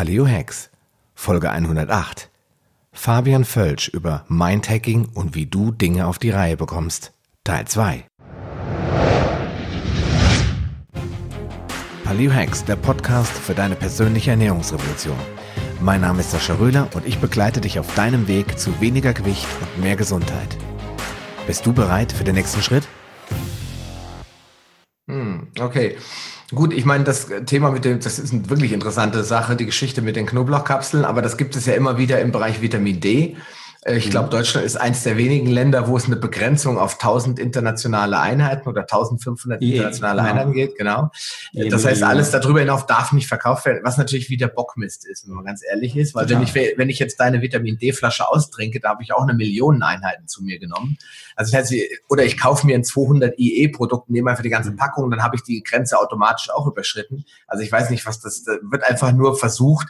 Paleo Hacks, Folge 108. Fabian Völsch über Mindhacking und wie du Dinge auf die Reihe bekommst. Teil 2. Paleo Hacks, der Podcast für deine persönliche Ernährungsrevolution. Mein Name ist Sascha Röhler und ich begleite dich auf deinem Weg zu weniger Gewicht und mehr Gesundheit. Bist du bereit für den nächsten Schritt? Hm, okay. Gut, ich meine, das Thema mit dem, das ist eine wirklich interessante Sache, die Geschichte mit den Knoblauchkapseln, aber das gibt es ja immer wieder im Bereich Vitamin D. Äh, ich glaube, mhm. Deutschland ist eins der wenigen Länder, wo es eine Begrenzung auf 1000 internationale Einheiten oder 1500 internationale genau. Einheiten geht. Genau. Das heißt, alles darüber hinaus darf nicht verkauft werden, was natürlich wieder Bockmist ist, wenn man ganz ehrlich ist. Weil wenn ich, wenn ich jetzt deine Vitamin D-Flasche austrinke, da habe ich auch eine Million Einheiten zu mir genommen. Also das heißt, oder ich kaufe mir ein 200 IE-Produkt, nehme einfach die ganze mhm. Packung, dann habe ich die Grenze automatisch auch überschritten. Also ich weiß nicht, was das, da wird einfach nur versucht,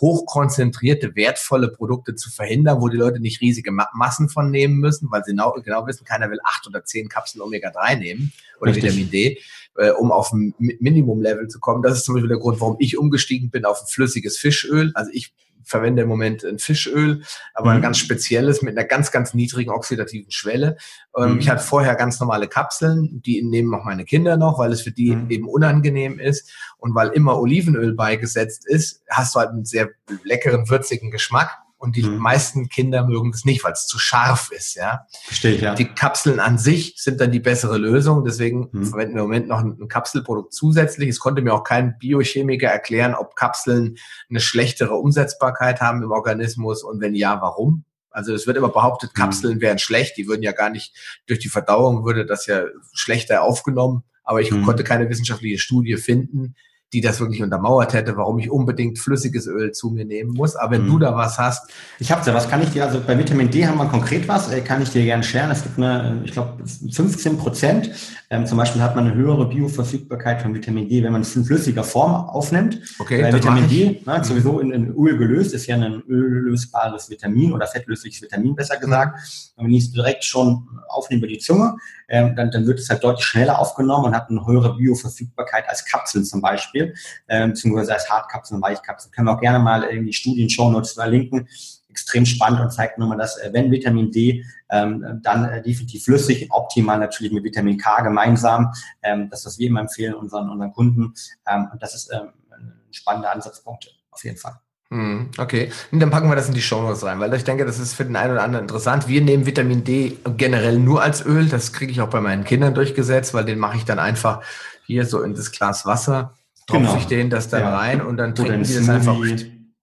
hochkonzentrierte, wertvolle Produkte zu verhindern, wo die Leute nicht riesige Massen von nehmen müssen, weil sie genau, genau wissen, keiner will acht oder zehn Kapseln Omega-3 nehmen oder Richtig. Vitamin D, äh, um auf ein Minimum-Level zu kommen. Das ist zum Beispiel der Grund, warum ich umgestiegen bin auf ein flüssiges Fischöl. Also ich verwende im Moment ein Fischöl, aber mhm. ein ganz spezielles mit einer ganz, ganz niedrigen oxidativen Schwelle. Ähm, mhm. Ich hatte vorher ganz normale Kapseln, die nehmen auch meine Kinder noch, weil es für die mhm. eben unangenehm ist. Und weil immer Olivenöl beigesetzt ist, hast du halt einen sehr leckeren, würzigen Geschmack. Und die mhm. meisten Kinder mögen es nicht, weil es zu scharf ist, ja. Verstehe ich, ja. Die Kapseln an sich sind dann die bessere Lösung. Deswegen mhm. verwenden wir im Moment noch ein, Kapselprodukt zusätzlich. Es konnte mir auch kein Biochemiker erklären, ob Kapseln eine schlechtere Umsetzbarkeit haben im Organismus und wenn ja, warum. Also es wird immer behauptet, mhm. Kapseln mhm. wären schlecht. Die würden ja gar nicht, durch die Verdauung würde das ja schlechter aufgenommen. Aber ich mhm. konnte keine wissenschaftliche Studie finden, die das wirklich untermauert hätte, warum ich unbedingt flüssiges Öl zu mir nehmen muss. Aber wenn mhm. du da was hast. Ich habe da, was kann ich dir, also bei Vitamin D haben wir konkret was, äh, kann ich dir gerne scheren. Es gibt eine, ich glaube, 15 Prozent. Ähm, zum Beispiel hat man eine höhere Bioverfügbarkeit von Vitamin D, wenn man es in flüssiger Form aufnimmt. Okay, Weil Vitamin D, ne, sowieso in, in Öl gelöst, ist ja ein öllösbares Vitamin oder fettlösliches Vitamin, besser gesagt. Und wenn ich es direkt schon aufnehme über die Zunge, ähm, dann, dann wird es halt deutlich schneller aufgenommen und hat eine höhere Bioverfügbarkeit als Kapseln zum Beispiel. Beispiel, äh, beziehungsweise als Hartkapseln, Weichkapseln. Können wir auch gerne mal in die Studien, Show Notes verlinken. Extrem spannend und zeigt nochmal, dass äh, wenn Vitamin D, ähm, dann äh, definitiv flüssig, optimal natürlich mit Vitamin K gemeinsam. Ähm, das, was wir immer empfehlen unseren, unseren Kunden. Ähm, und das ist ähm, ein spannender Ansatzpunkt auf jeden Fall. Hm, okay, und dann packen wir das in die Show Notes rein, weil ich denke, das ist für den einen oder anderen interessant. Wir nehmen Vitamin D generell nur als Öl. Das kriege ich auch bei meinen Kindern durchgesetzt, weil den mache ich dann einfach hier so in das Glas Wasser genau. ich denen das dann ja. rein und dann trinken die das einfach.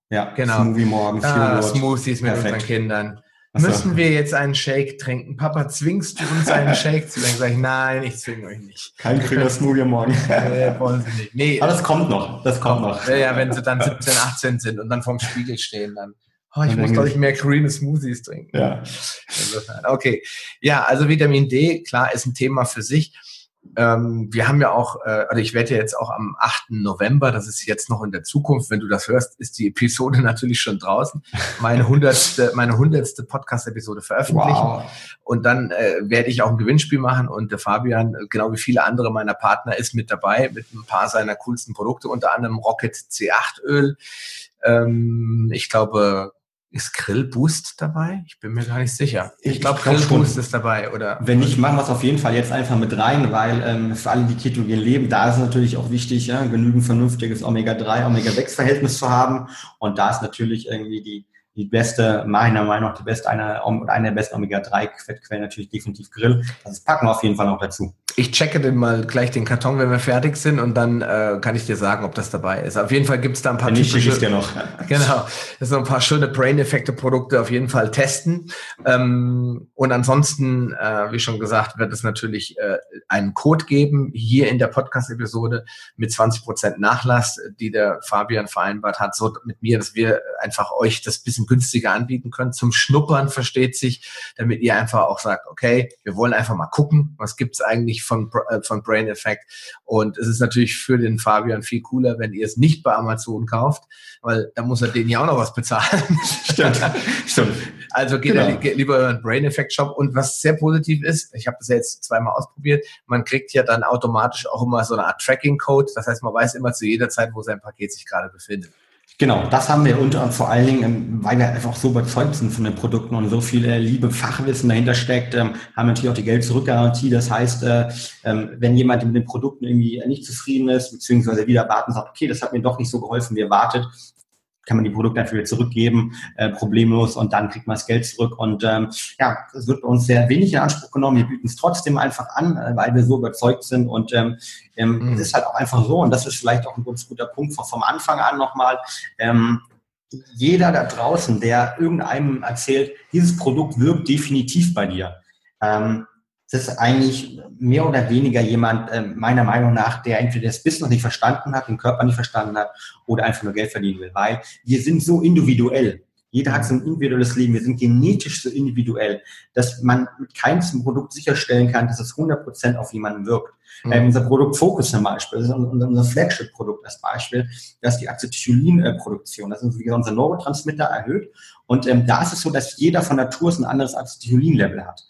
Ja, genau. Smoothie morgens. Ah, Smoothies mit Perfekt. unseren Kindern. So. Müssen wir jetzt einen Shake trinken? Papa, zwingst du uns einen Shake zu trinken? Sag ich, nein, ich zwinge euch nicht. Kein grüner Smoothie morgen. nee, wollen sie nicht. Nee, Aber das kommt noch. Das kommt noch. Ja, wenn sie dann 17, 18 sind und dann vorm Spiegel stehen, dann. Oh, ich muss, glaube ich, mehr grüne Smoothies trinken. Ja. Okay. Ja, also Vitamin D, klar, ist ein Thema für sich. Ähm, wir haben ja auch, äh, also ich werde ja jetzt auch am 8. November, das ist jetzt noch in der Zukunft, wenn du das hörst, ist die Episode natürlich schon draußen, meine hundertste, meine hundertste Podcast-Episode veröffentlichen. Wow. Und dann äh, werde ich auch ein Gewinnspiel machen und der Fabian, genau wie viele andere meiner Partner, ist mit dabei mit ein paar seiner coolsten Produkte, unter anderem Rocket C8 Öl. Ähm, ich glaube, ist Grillboost dabei? Ich bin mir gar nicht sicher. Ich, glaube, glaub Grillboost ist dabei, oder? Wenn nicht, machen wir es auf jeden Fall jetzt einfach mit rein, weil ähm, für alle, die ketogen leben, da ist es natürlich auch wichtig, ja, genügend vernünftiges Omega-3, Omega-6-Verhältnis zu haben. Und da ist natürlich irgendwie die, die beste, meiner Meinung nach, die beste, eine, eine der besten Omega-3-Fettquellen natürlich definitiv Grill. Das packen wir auf jeden Fall noch dazu. Ich checke den mal gleich den Karton, wenn wir fertig sind und dann äh, kann ich dir sagen, ob das dabei ist. Auf jeden Fall gibt es da ein paar wenn nicht, typische, dir noch. genau, das sind ein paar schöne Brain-Effekte-Produkte auf jeden Fall testen. Ähm, und ansonsten, äh, wie schon gesagt, wird es natürlich äh, einen Code geben hier in der Podcast-Episode mit 20% Nachlass, die der Fabian vereinbart hat, so mit mir, dass wir einfach euch das bisschen günstiger anbieten können. Zum Schnuppern versteht sich, damit ihr einfach auch sagt, okay, wir wollen einfach mal gucken, was gibt's eigentlich von, äh, von Brain Effect. Und es ist natürlich für den Fabian viel cooler, wenn ihr es nicht bei Amazon kauft, weil da muss er denen ja auch noch was bezahlen. Stimmt, stimmt. Also geht genau. er lieber über einen Brain Effect Shop. Und was sehr positiv ist, ich habe das ja jetzt zweimal ausprobiert, man kriegt ja dann automatisch auch immer so eine Art Tracking Code. Das heißt, man weiß immer zu jeder Zeit, wo sein Paket sich gerade befindet. Genau, das haben wir unter und vor allen Dingen, ähm, weil wir einfach so überzeugt sind von den Produkten und so viel äh, Liebe, Fachwissen dahinter steckt, ähm, haben wir natürlich auch die Geld-Zurück-Garantie. Das heißt, äh, ähm, wenn jemand mit den Produkten irgendwie nicht zufrieden ist, beziehungsweise wieder warten sagt, okay, das hat mir doch nicht so geholfen, wie erwartet, kann man die Produkte einfach wieder zurückgeben, äh, problemlos und dann kriegt man das Geld zurück. Und ähm, ja, es wird bei uns sehr wenig in Anspruch genommen. Wir bieten es trotzdem einfach an, äh, weil wir so überzeugt sind. Und ähm, ähm, mhm. es ist halt auch einfach so, und das ist vielleicht auch ein ganz guter Punkt vom, vom Anfang an nochmal, ähm, jeder da draußen, der irgendeinem erzählt, dieses Produkt wirkt definitiv bei dir. Ähm, das ist eigentlich mehr oder weniger jemand, äh, meiner Meinung nach, der entweder das Business nicht verstanden hat, den Körper nicht verstanden hat oder einfach nur Geld verdienen will. Weil wir sind so individuell. Jeder hat so ein individuelles Leben. Wir sind genetisch so individuell, dass man mit keinem Produkt sicherstellen kann, dass es 100% auf jemanden wirkt. Mhm. Ähm, unser Produkt Focus zum Beispiel, das ist unser, unser Flagship-Produkt als Beispiel, das ist die Acetylcholin-Produktion. Das ist unser Neurotransmitter erhöht. Und ähm, da ist es so, dass jeder von Natur ein anderes Acetylcholin-Level hat.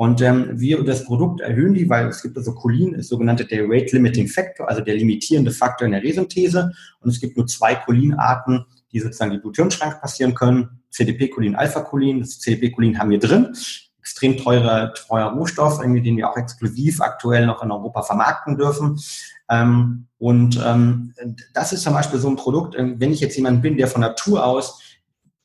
Und ähm, wir das Produkt erhöhen die, weil es gibt also Cholin, ist sogenannte der Rate Limiting Factor, also der limitierende Faktor in der Resynthese. Und es gibt nur zwei Cholinarten, die sozusagen die Bluthirnschrank passieren können. CDP-Cholin, Alpha-Cholin. Das CDP-Cholin haben wir drin. Extrem teurer, teurer Rohstoff, irgendwie, den wir auch exklusiv aktuell noch in Europa vermarkten dürfen. Ähm, und ähm, das ist zum Beispiel so ein Produkt, äh, wenn ich jetzt jemand bin, der von Natur aus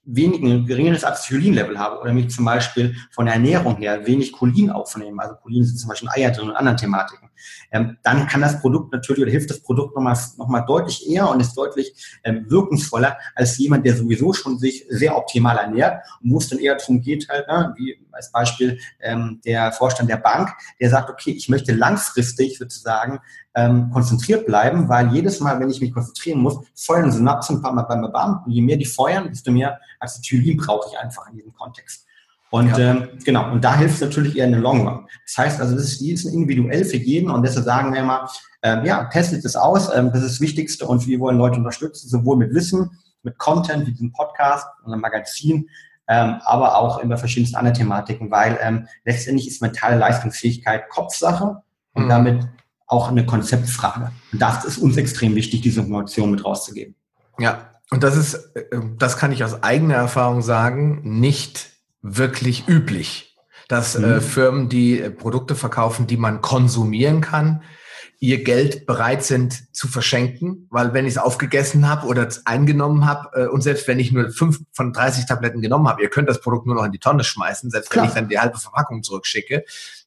wenig, ein geringeres Acetylcholin-Level habe oder mich zum Beispiel von der Ernährung her wenig Cholin aufnehmen, also Cholin sind zum Beispiel Eier drin und anderen Thematiken, ähm, dann kann das Produkt natürlich oder hilft das Produkt nochmal noch mal deutlich eher und ist deutlich ähm, wirkungsvoller als jemand, der sowieso schon sich sehr optimal ernährt und wo es dann eher darum geht, halt, ne, wie als Beispiel ähm, der Vorstand der Bank, der sagt, okay, ich möchte langfristig sozusagen ähm, konzentriert bleiben, weil jedes Mal, wenn ich mich konzentrieren muss, feuern Synapsen bam, bam, bam, bam. Und je mehr die feuern, desto mehr Acetylin brauche ich einfach in diesem Kontext. Und ja. ähm, genau, und da hilft es natürlich eher in den Long Run. Das heißt also, das ist, die ist individuell für jeden und deshalb sagen wir immer, ähm, ja, testet es aus, ähm, das ist das Wichtigste und wir wollen Leute unterstützen, sowohl mit Wissen, mit Content wie diesem Podcast, unserem Magazin, ähm, aber auch über verschiedenste andere Thematiken, weil ähm, letztendlich ist mentale Leistungsfähigkeit Kopfsache und mhm. damit auch eine Konzeptfrage. Und das ist uns extrem wichtig, diese Information mit rauszugeben. Ja, und das ist, äh, das kann ich aus eigener Erfahrung sagen, nicht wirklich üblich, dass äh, mhm. äh, Firmen, die äh, Produkte verkaufen, die man konsumieren kann, ihr Geld bereit sind zu verschenken, weil wenn ich es aufgegessen habe oder eingenommen habe äh, und selbst wenn ich nur fünf von 30 Tabletten genommen habe, ihr könnt das Produkt nur noch in die Tonne schmeißen, selbst Klar. wenn ich dann die halbe Verpackung zurückschicke.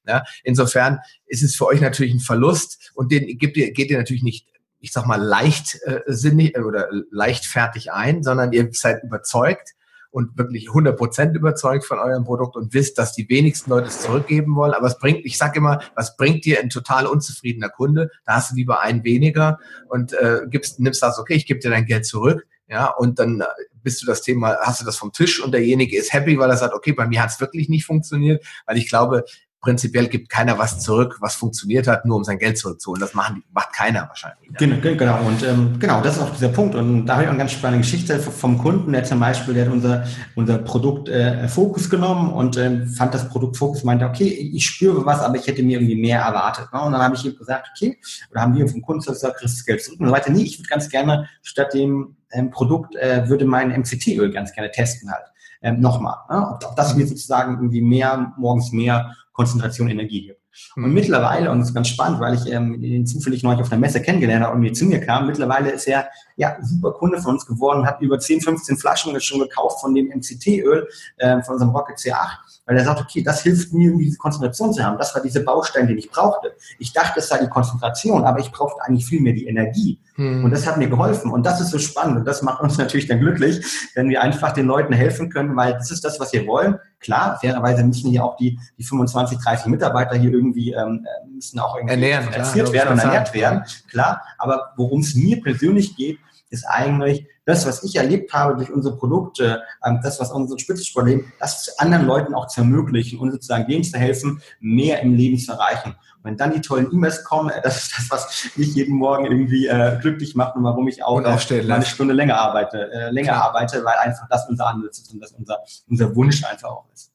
Ja, insofern ist es für euch natürlich ein Verlust und den gebt ihr, geht ihr natürlich nicht ich sag mal, leichtsinnig äh, oder leichtfertig ein, sondern ihr seid überzeugt und wirklich 100% überzeugt von eurem Produkt und wisst, dass die wenigsten Leute es zurückgeben wollen. Aber es bringt, ich sag immer, was bringt dir ein total unzufriedener Kunde? Da hast du lieber einen weniger und äh, gibst, nimmst das, okay, ich gebe dir dein Geld zurück. Ja, und dann äh, bist du das Thema, hast du das vom Tisch und derjenige ist happy, weil er sagt, okay, bei mir hat es wirklich nicht funktioniert, weil ich glaube, prinzipiell gibt keiner was zurück, was funktioniert hat, nur um sein Geld zurückzuholen. Das machen, macht keiner wahrscheinlich. Genau, genau. Und ähm, genau, das ist auch dieser Punkt. Und da habe ich auch eine ganz spannende Geschichte vom Kunden, der zum Beispiel, der hat unser, unser Produkt äh, Fokus genommen und ähm, fand das Produkt Fokus, meinte, okay, ich spüre was, aber ich hätte mir irgendwie mehr erwartet. Ne? Und dann habe ich ihm gesagt, okay, oder haben wir vom Kunden gesagt, kriegst du das Geld zurück. Und dann meinte, nee, ich würde ganz gerne statt dem ähm, Produkt, äh, würde mein MCT-Öl ganz gerne testen halt. Ähm, nochmal. Ne? Ob, ob das mir sozusagen irgendwie mehr, morgens mehr Konzentration Energie gibt. Und mhm. mittlerweile, und das ist ganz spannend, weil ich ähm, den zufällig neulich auf einer Messe kennengelernt habe und mir zu mir kam, mittlerweile ist er ja super Kunde von uns geworden, hat über 10, 15 Flaschen schon gekauft von dem MCT-Öl, äh, von unserem Rocket C8 weil er sagt, okay, das hilft mir, um diese Konzentration zu haben. Das war dieser Baustein, den ich brauchte. Ich dachte, es sei die Konzentration, aber ich brauchte eigentlich viel mehr die Energie. Hm. Und das hat mir geholfen. Und das ist so spannend. Und das macht uns natürlich dann glücklich, wenn wir einfach den Leuten helfen können, weil das ist das, was wir wollen. Klar, fairerweise müssen hier auch die, die 25, 30 Mitarbeiter hier irgendwie, ähm, müssen auch irgendwie ernähren, klar, werden und ernährt werden. Klar. Aber worum es mir persönlich geht, ist eigentlich das, was ich erlebt habe durch unsere Produkte, ähm, das, was unsere Spitzensport leben, das anderen Leuten auch zu ermöglichen und sozusagen denen zu helfen, mehr im Leben zu erreichen. Wenn dann die tollen E-Mails kommen, äh, das ist das, was mich jeden Morgen irgendwie äh, glücklich macht und warum ich auch äh, eine Stunde länger arbeite, äh, länger Klar. arbeite, weil einfach das unser Ansatz ist und das unser, unser Wunsch einfach auch ist.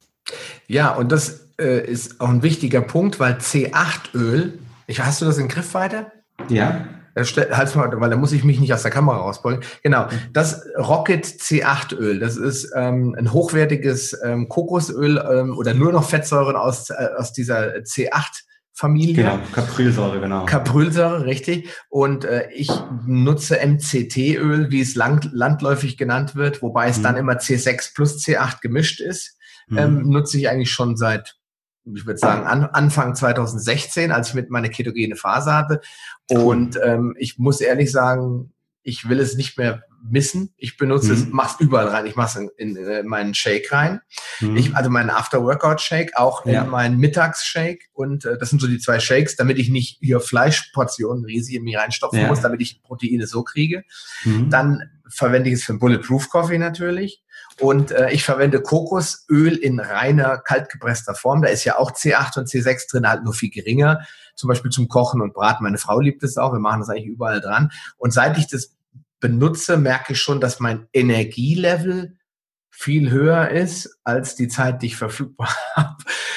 Ja, und das äh, ist auch ein wichtiger Punkt, weil C8-Öl, hast du das in Griffweite? Ja. Halt's mal, weil da muss ich mich nicht aus der Kamera rausbeugen. Genau, das Rocket C8 Öl, das ist ähm, ein hochwertiges ähm, Kokosöl ähm, oder nur noch Fettsäuren aus, äh, aus dieser C8 Familie. Genau, Caprylsäure, genau. Caprylsäure, richtig. Und äh, ich nutze MCT-Öl, wie es lang, landläufig genannt wird, wobei es mhm. dann immer C6 plus C8 gemischt ist. Mhm. Ähm, nutze ich eigentlich schon seit ich würde sagen, an, Anfang 2016, als ich mit meiner ketogene Phase hatte. Und ähm, ich muss ehrlich sagen, ich will es nicht mehr missen. Ich benutze mhm. es, mach's überall rein. Ich mach's in, in, in äh, meinen Shake rein. Mhm. Ich, also meinen After-Workout-Shake, auch in ja. meinen Mittags-Shake. Und äh, das sind so die zwei Shakes, damit ich nicht hier Fleischportionen riesig in mir reinstopfen ja. muss, damit ich Proteine so kriege. Mhm. Dann verwende ich es für Bulletproof Coffee natürlich. Und äh, ich verwende Kokosöl in reiner kaltgepresster Form. Da ist ja auch C8 und C6 drin, halt nur viel geringer. Zum Beispiel zum Kochen und Braten. Meine Frau liebt es auch. Wir machen das eigentlich überall dran. Und seit ich das benutze, merke ich schon, dass mein Energielevel viel höher ist als die Zeit, die ich verfügbar habe.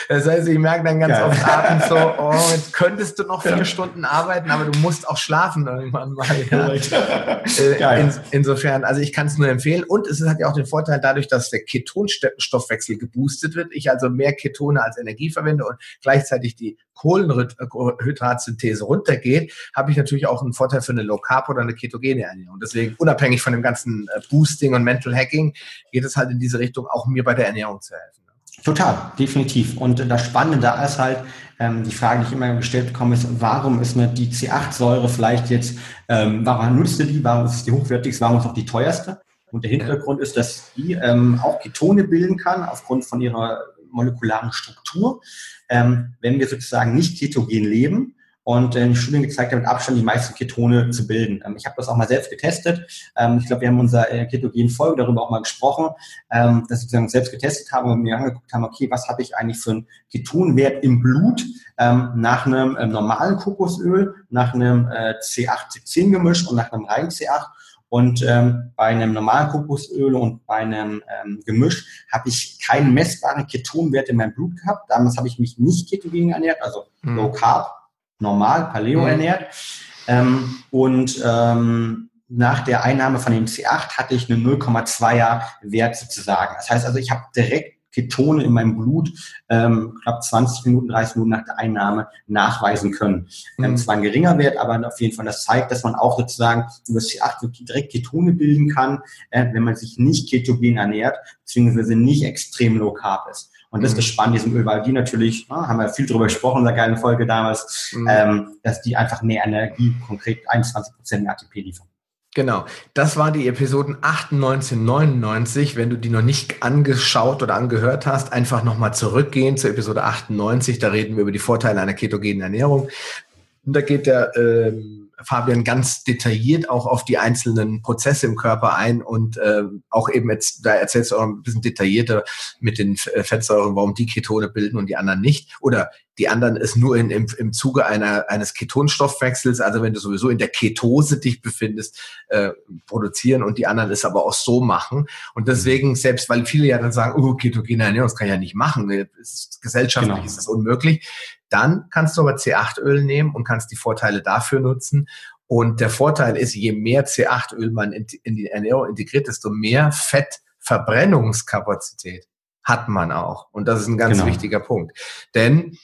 Das heißt, ich merke dann ganz Geil. oft abends so, oh, jetzt könntest du noch vier ja. Stunden arbeiten, aber du musst auch schlafen irgendwann mal. Ja. äh, in, insofern, also ich kann es nur empfehlen. Und es hat ja auch den Vorteil dadurch, dass der Ketonstoffwechsel geboostet wird. Ich also mehr Ketone als Energie verwende und gleichzeitig die Kohlenhydratsynthese runtergeht, habe ich natürlich auch einen Vorteil für eine Low Carb oder eine ketogene Ernährung. Deswegen unabhängig von dem ganzen äh, Boosting und Mental Hacking geht es halt in diese Richtung, auch mir bei der Ernährung zu helfen. Total, definitiv. Und das Spannende da ist halt, ähm, die Frage, die ich immer gestellt bekomme, ist, warum ist mir die C8-Säure vielleicht jetzt, ähm, warum nutzt du die, warum ist die hochwertigste, warum ist auch die teuerste? Und der Hintergrund ist, dass die ähm, auch Ketone bilden kann, aufgrund von ihrer molekularen Struktur. Ähm, wenn wir sozusagen nicht ketogen leben, und die Studien gezeigt haben, mit Abstand die meisten Ketone zu bilden. Ähm, ich habe das auch mal selbst getestet. Ähm, ich glaube, wir haben in unserer äh, ketogenen Folge darüber auch mal gesprochen, ähm, dass wir sozusagen selbst getestet haben und mir angeguckt haben, okay, was habe ich eigentlich für einen Ketonwert im Blut nach einem normalen Kokosöl, nach einem äh, C8-C10-Gemisch und nach einem reinen C8 und ähm, bei einem normalen Kokosöl und bei einem ähm, Gemisch habe ich keinen messbaren Ketonwert in meinem Blut gehabt. Damals habe ich mich nicht ketogen ernährt, also mhm. Low Carb normal, Paleo mhm. ernährt. Ähm, und ähm, nach der Einnahme von dem C8 hatte ich einen 0,2er Wert sozusagen. Das heißt also, ich habe direkt Ketone in meinem Blut ähm, knapp 20 Minuten, 30 Minuten nach der Einnahme nachweisen können. Mhm. Ähm, zwar ein geringer Wert, aber auf jeden Fall das zeigt, dass man auch sozusagen über das C8 wirklich direkt Ketone bilden kann, äh, wenn man sich nicht ketogen ernährt, beziehungsweise nicht extrem low carb ist. Und das ist das mhm. Spannende diesem Öl, weil die natürlich, na, haben wir viel drüber gesprochen in der geilen Folge damals, mhm. ähm, dass die einfach mehr Energie, konkret 21 Prozent mehr ATP liefern. Genau, das war die Episoden 98, 99. Wenn du die noch nicht angeschaut oder angehört hast, einfach nochmal zurückgehen zur Episode 98. Da reden wir über die Vorteile einer ketogenen Ernährung. Und da geht der ähm, Fabian ganz detailliert auch auf die einzelnen Prozesse im Körper ein und äh, auch eben jetzt, da erzählst du auch ein bisschen detaillierter mit den äh, Fettsäuren, warum die Ketone bilden und die anderen nicht. Oder die anderen ist nur in, im, im Zuge einer, eines Ketonstoffwechsels, also wenn du sowieso in der Ketose dich befindest, äh, produzieren und die anderen es aber auch so machen. Und deswegen, selbst weil viele ja dann sagen, oh, ketogene Ernährung, das kann ich ja nicht machen, ist, gesellschaftlich genau. ist das unmöglich, dann kannst du aber C8-Öl nehmen und kannst die Vorteile dafür nutzen. Und der Vorteil ist, je mehr C8-Öl man in, in die Ernährung integriert, desto mehr Fettverbrennungskapazität hat man auch. Und das ist ein ganz genau. wichtiger Punkt. Denn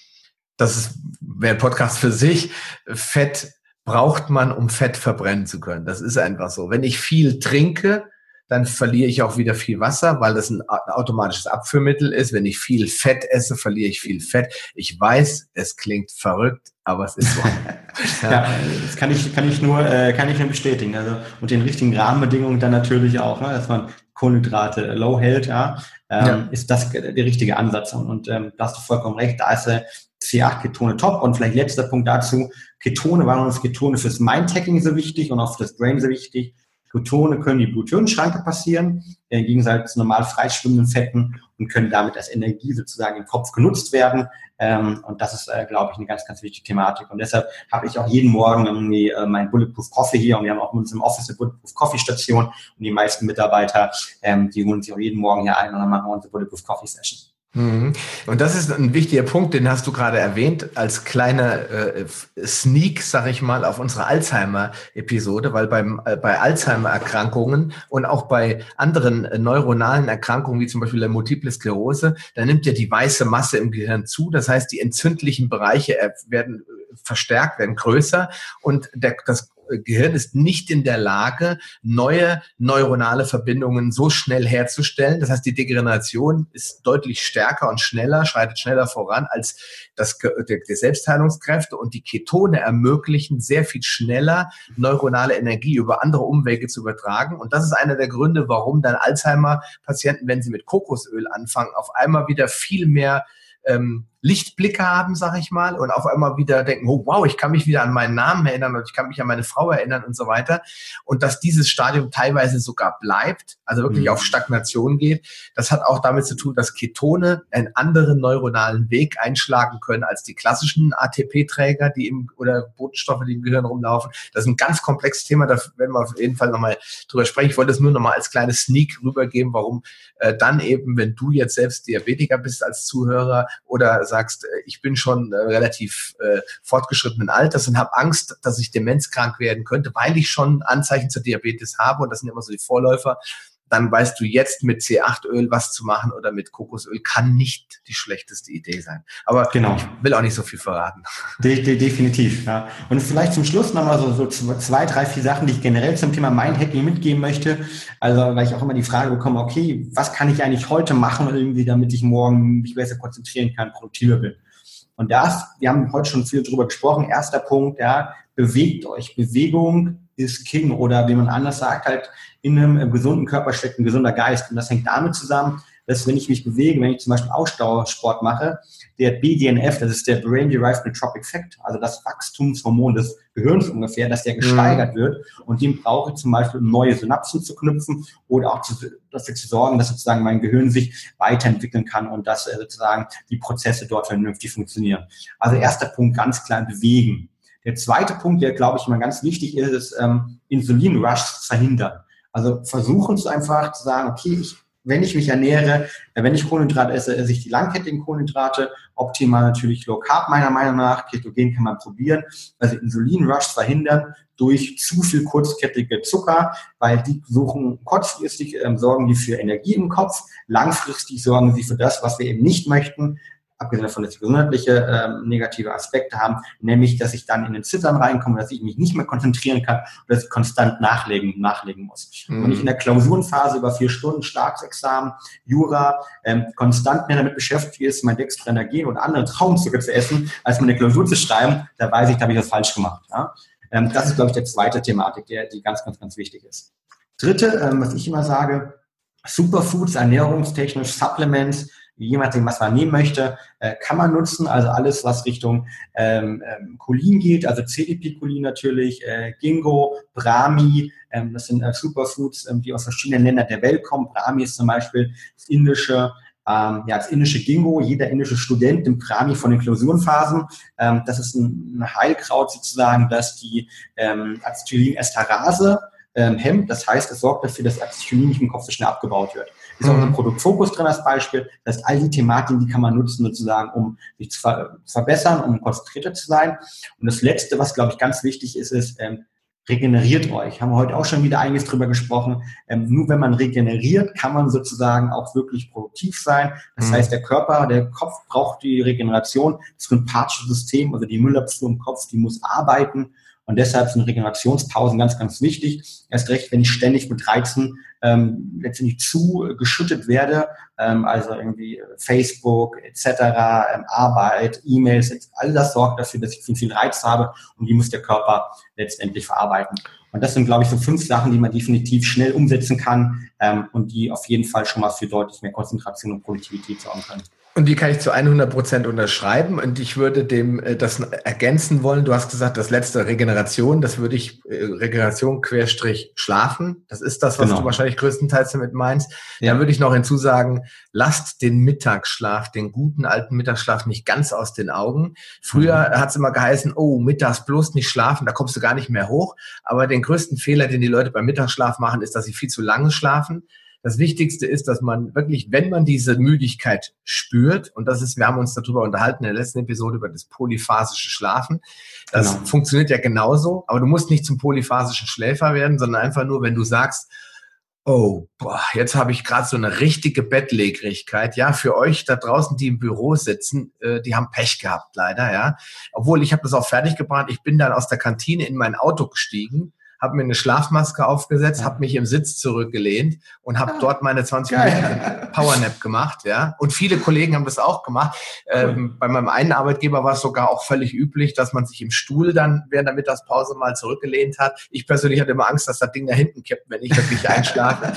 das ist, wäre ein Podcast für sich, Fett braucht man, um Fett verbrennen zu können. Das ist einfach so. Wenn ich viel trinke, dann verliere ich auch wieder viel Wasser, weil das ein automatisches Abführmittel ist. Wenn ich viel Fett esse, verliere ich viel Fett. Ich weiß, es klingt verrückt, aber es ist so. ja. ja, das kann ich, kann ich nur, äh, kann ich nur bestätigen. Also, und den richtigen Rahmenbedingungen dann natürlich auch, ne, dass man Kohlenhydrate low hält, ja, ähm, ja. ist das der richtige Ansatz. Und, und ähm, da hast du vollkommen recht, da ist äh, C8-Ketone top. Und vielleicht letzter Punkt dazu, Ketone, warum ist Ketone fürs Mindhacking so wichtig und auch für das Brain so wichtig? Ketone können die Blut-Hirn-Schranke passieren, äh, im Gegensatz zu normal freischwimmenden Fetten und können damit als Energie sozusagen im Kopf genutzt werden. Ähm, und das ist, äh, glaube ich, eine ganz, ganz wichtige Thematik. Und deshalb habe ich auch jeden Morgen irgendwie äh, mein Bulletproof Coffee hier und wir haben auch in unserem Office eine Bulletproof Coffee Station und die meisten Mitarbeiter, ähm, die holen sich auch jeden Morgen hier ein und dann machen wir unsere Bulletproof Coffee Session. Mhm. Und das ist ein wichtiger Punkt, den hast du gerade erwähnt, als kleiner äh, Sneak, sag ich mal, auf unsere Alzheimer-Episode, weil beim, äh, bei Alzheimer-Erkrankungen und auch bei anderen äh, neuronalen Erkrankungen, wie zum Beispiel der Multiple Sklerose, da nimmt ja die weiße Masse im Gehirn zu. Das heißt, die entzündlichen Bereiche äh, werden äh, verstärkt, werden größer und der, das Gehirn ist nicht in der Lage, neue neuronale Verbindungen so schnell herzustellen. Das heißt, die Degeneration ist deutlich stärker und schneller, schreitet schneller voran als das, die Selbstheilungskräfte und die Ketone ermöglichen sehr viel schneller neuronale Energie über andere Umwege zu übertragen. Und das ist einer der Gründe, warum dann Alzheimer-Patienten, wenn sie mit Kokosöl anfangen, auf einmal wieder viel mehr ähm, Lichtblicke haben, sag ich mal, und auf einmal wieder denken, oh wow, ich kann mich wieder an meinen Namen erinnern und ich kann mich an meine Frau erinnern und so weiter. Und dass dieses Stadium teilweise sogar bleibt, also wirklich mhm. auf Stagnation geht, das hat auch damit zu tun, dass Ketone einen anderen neuronalen Weg einschlagen können als die klassischen ATP-Träger, die im, oder Botenstoffe, die im Gehirn rumlaufen. Das ist ein ganz komplexes Thema, da werden wir auf jeden Fall nochmal drüber sprechen. Ich wollte es nur nochmal als kleines Sneak rübergeben, warum äh, dann eben, wenn du jetzt selbst Diabetiker bist als Zuhörer oder sagst, äh, ich bin schon äh, relativ äh, fortgeschrittenen Alters und habe Angst, dass ich demenzkrank werden könnte, weil ich schon Anzeichen zur Diabetes habe und das sind immer so die Vorläufer, dann weißt du jetzt mit C8-Öl was zu machen oder mit Kokosöl kann nicht die schlechteste Idee sein. Aber genau. ich will auch nicht so viel verraten. De de definitiv, ja. Und vielleicht zum Schluss nochmal so, so zwei, drei, vier Sachen, die ich generell zum Thema Mindhacking mitgeben möchte. Also, weil ich auch immer die Frage bekomme, okay, was kann ich eigentlich heute machen, irgendwie, damit ich morgen mich besser konzentrieren kann, produktiver bin? Und das, wir haben heute schon viel drüber gesprochen. Erster Punkt, ja, bewegt euch. Bewegung ist King oder wie man anders sagt, halt in einem gesunden Körper steckt ein gesunder Geist. Und das hängt damit zusammen, dass wenn ich mich bewege, wenn ich zum Beispiel Ausdauersport mache, der BDNF, das ist der Brain Derived Neurotrophic Effect, also das Wachstumshormon des Gehirns ungefähr, dass der gesteigert mhm. wird und dem brauche ich zum Beispiel, um neue Synapsen zu knüpfen oder auch zu, dafür zu sorgen, dass sozusagen mein Gehirn sich weiterentwickeln kann und dass äh, sozusagen die Prozesse dort vernünftig funktionieren. Also erster Punkt, ganz klar bewegen. Der zweite Punkt, der glaube ich immer ganz wichtig ist, ist ähm, Insulin-Rush verhindern. Also versuchen es einfach zu sagen, okay, ich, wenn ich mich ernähre, äh, wenn ich Kohlenhydrate esse, esse ich die langkettigen Kohlenhydrate, optimal natürlich Low Carb meiner Meinung nach, Ketogen kann man probieren, also Insulin-Rush verhindern durch zu viel kurzkettige Zucker, weil die suchen kurzfristig ähm, sorgen die für Energie im Kopf, langfristig sorgen sie für das, was wir eben nicht möchten, abgesehen davon, dass sie gesundheitliche äh, negative Aspekte haben, nämlich, dass ich dann in den Zittern reinkomme, dass ich mich nicht mehr konzentrieren kann und dass ich konstant nachlegen, nachlegen muss. Mhm. Wenn ich in der Klausurenphase über vier Stunden Staatsexamen, Jura, ähm, konstant mehr damit beschäftigt ist, mein Dextroenergien und andere Traumzucker zu essen, als meine Klausur zu schreiben, da weiß ich, da habe ich das falsch gemacht. Ja? Ähm, das ist, glaube ich, der zweite Thematik, der, die ganz, ganz, ganz wichtig ist. Dritte, ähm, was ich immer sage, Superfoods, ernährungstechnisch, Supplements, je nachdem, was man nehmen möchte, äh, kann man nutzen. Also alles, was Richtung ähm, ähm, Cholin geht, also CDP-Cholin natürlich, äh, Gingo, Brahmi, ähm, das sind äh, Superfoods, ähm, die aus verschiedenen Ländern der Welt kommen. Brahmi ist zum Beispiel das indische ähm, ja, das indische Gingo, jeder indische Student nimmt Brahmi von den Klausurenphasen. Ähm, das ist ein, ein Heilkraut sozusagen, das die ähm, Acetylinesterase ähm, hemmt. Das heißt, es sorgt dafür, dass Acetylin nicht im Kopf so schnell abgebaut wird. Ist auch ein mhm. Produktfokus drin als Beispiel. Das heißt, all die Thematiken, die kann man nutzen sozusagen, um sich zu, ver verbessern, um konzentrierter zu sein. Und das Letzte, was, glaube ich, ganz wichtig ist, ist, ähm, regeneriert euch. Haben wir heute auch schon wieder einiges drüber gesprochen. Ähm, nur wenn man regeneriert, kann man sozusagen auch wirklich produktiv sein. Das mhm. heißt, der Körper, der Kopf braucht die Regeneration. Das sympathische System, also die Müllabfuhr im Kopf, die muss arbeiten. Und deshalb sind Regenerationspausen ganz, ganz wichtig. Erst recht, wenn ich ständig mit Reizen ähm, letztendlich zu geschüttet werde, ähm, also irgendwie Facebook etc., ähm, Arbeit, E-Mails, all das sorgt dafür, dass ich viel, viel Reiz habe und die muss der Körper letztendlich verarbeiten. Und das sind, glaube ich, so fünf Sachen, die man definitiv schnell umsetzen kann ähm, und die auf jeden Fall schon mal für deutlich mehr Konzentration und Produktivität sorgen können. Und die kann ich zu 100 Prozent unterschreiben. Und ich würde dem äh, das ergänzen wollen. Du hast gesagt, das letzte Regeneration, das würde ich äh, Regeneration Querstrich schlafen. Das ist das, was genau. du wahrscheinlich größtenteils damit meinst. Ja. Dann würde ich noch hinzusagen, lasst den Mittagsschlaf, den guten alten Mittagsschlaf nicht ganz aus den Augen. Früher mhm. hat es immer geheißen, oh, mittags bloß nicht schlafen, da kommst du gar nicht mehr hoch. Aber den größten Fehler, den die Leute beim Mittagsschlaf machen, ist, dass sie viel zu lange schlafen Das Wichtigste ist, dass man wirklich, wenn man diese Müdigkeit spürt, und das ist, wir haben uns darüber unterhalten in der letzten Episode über das polyphasische Schlafen. Das genau. funktioniert ja genauso, aber du musst nicht zum polyphasischen Schläfer werden, sondern einfach nur, wenn du sagst, Oh, boah, jetzt habe ich gerade so eine richtige Bettlägerigkeit. Ja, für euch da draußen, die im Büro sitzen, äh, die haben Pech gehabt, leider, ja. Obwohl ich habe das auch fertig gebracht. Ich bin dann aus der Kantine in mein Auto gestiegen habe mir eine Schlafmaske aufgesetzt, ja. habe mich im Sitz zurückgelehnt und habe ah. dort meine 20 Minuten Powernap gemacht. Ja, und viele Kollegen haben das auch gemacht. Cool. Ähm, bei meinem einen Arbeitgeber war es sogar auch völlig üblich, dass man sich im Stuhl dann während der Mittagspause mal zurückgelehnt hat. Ich persönlich hatte immer Angst, dass das Ding da hinten kippt, wenn ich wirklich einschlafe.